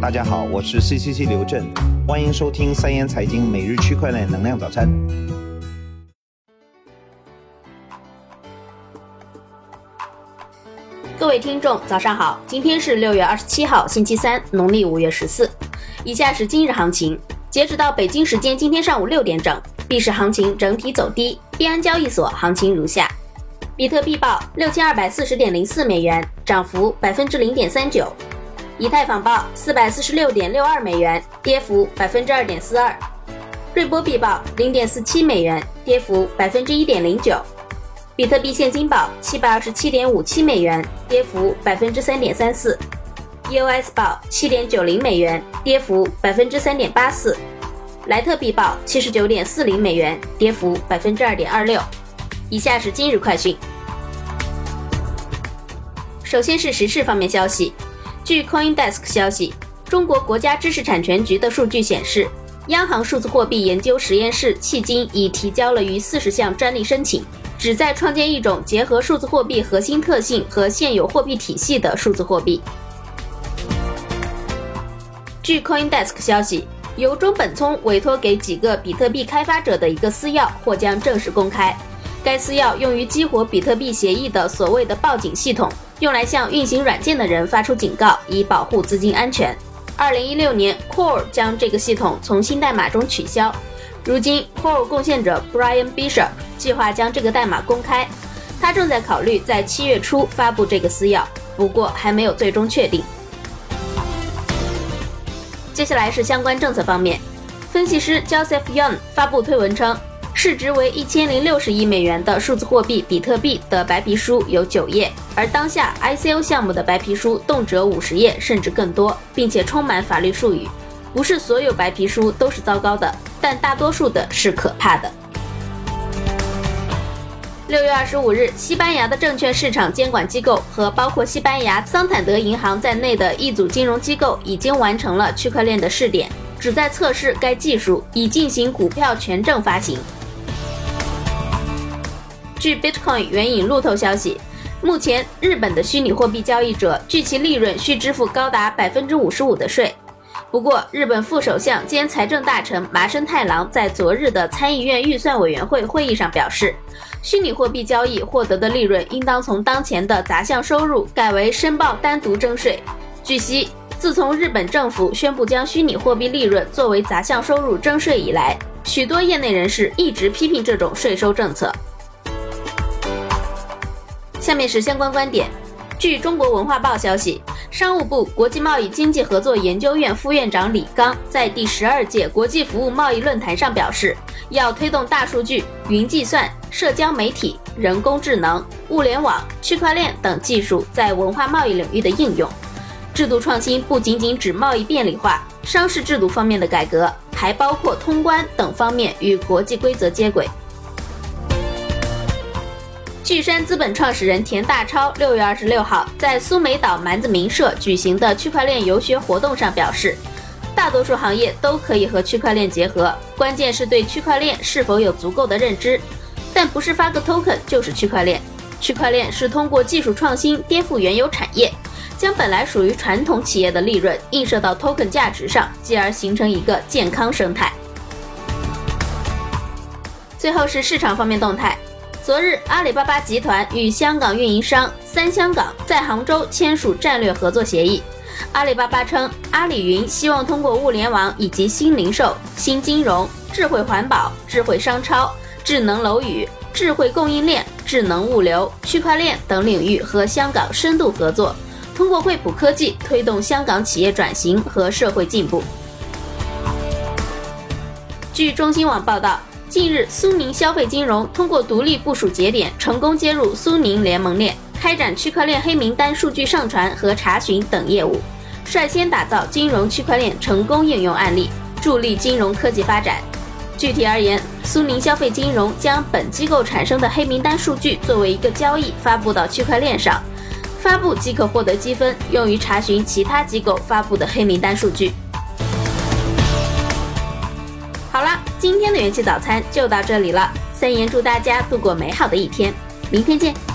大家好，我是 CCC 刘震，欢迎收听三言财经每日区块链能量早餐。各位听众，早上好，今天是六月二十七号，星期三，农历五月十四。以下是今日行情，截止到北京时间今天上午六点整，币市行情整体走低，币安交易所行情如下：比特币报六千二百四十点零四美元，涨幅百分之零点三九；以太坊报四百四十六点六二美元，跌幅百分之二点四二；瑞波币报零点四七美元，跌幅百分之一点零九。比特币现金报七百二十七点五七美元，跌幅百分之三点三四；EOS 报七点九零美元，跌幅百分之三点八四；莱特币报七十九点四零美元，跌幅百分之二点二六。以下是今日快讯。首先是时事方面消息，据 CoinDesk 消息，中国国家知识产权局的数据显示，央行数字货币研究实验室迄今已提交了逾四十项专利申请。旨在创建一种结合数字货币核心特性和现有货币体系的数字货币。据 CoinDesk 消息，由中本聪委托给几个比特币开发者的一个私钥或将正式公开。该私钥用于激活比特币协议的所谓的报警系统，用来向运行软件的人发出警告，以保护资金安全。二零一六年，Core 将这个系统从新代码中取消。如今，Core 贡献者 Brian Bishop 计划将这个代码公开，他正在考虑在七月初发布这个私钥，不过还没有最终确定。接下来是相关政策方面，分析师 Joseph Young 发布推文称，市值为一千零六十亿美元的数字货币比特币的白皮书有九页，而当下 ICO 项目的白皮书动辄五十页甚至更多，并且充满法律术语。不是所有白皮书都是糟糕的，但大多数的是可怕的。六月二十五日，西班牙的证券市场监管机构和包括西班牙桑坦德银行在内的一组金融机构已经完成了区块链的试点，旨在测试该技术以进行股票权证发行。据 Bitcoin 援引路透消息，目前日本的虚拟货币交易者据其利润需支付高达百分之五十五的税。不过，日本副首相兼财政大臣麻生太郎在昨日的参议院预算委员会会议上表示，虚拟货币交易获得的利润应当从当前的杂项收入改为申报单独征税。据悉，自从日本政府宣布将虚拟货币利润作为杂项收入征税以来，许多业内人士一直批评这种税收政策。下面是相关观点。据中国文化报消息。商务部国际贸易经济合作研究院副院长李刚在第十二届国际服务贸易论坛上表示，要推动大数据、云计算、社交媒体、人工智能、物联网、区块链等技术在文化贸易领域的应用。制度创新不仅仅指贸易便利化、商事制度方面的改革，还包括通关等方面与国际规则接轨。巨山资本创始人田大超六月二十六号在苏梅岛蛮子民社举行的区块链游学活动上表示，大多数行业都可以和区块链结合，关键是对区块链是否有足够的认知。但不是发个 token 就是区块链，区块链是通过技术创新颠覆原有产业，将本来属于传统企业的利润映射到 token 价值上，继而形成一个健康生态。最后是市场方面动态。昨日，阿里巴巴集团与香港运营商三香港在杭州签署战略合作协议。阿里巴巴称，阿里云希望通过物联网以及新零售、新金融、智慧环保、智慧商超、智能楼宇、智慧供应链、智能物流、区块链等领域和香港深度合作，通过惠普科技推动香港企业转型和社会进步。据中新网报道。近日，苏宁消费金融通过独立部署节点，成功接入苏宁联盟链，开展区块链黑名单数据上传和查询等业务，率先打造金融区块链成功应用案例，助力金融科技发展。具体而言，苏宁消费金融将本机构产生的黑名单数据作为一个交易发布到区块链上，发布即可获得积分，用于查询其他机构发布的黑名单数据。今天的元气早餐就到这里了。三言祝大家度过美好的一天，明天见。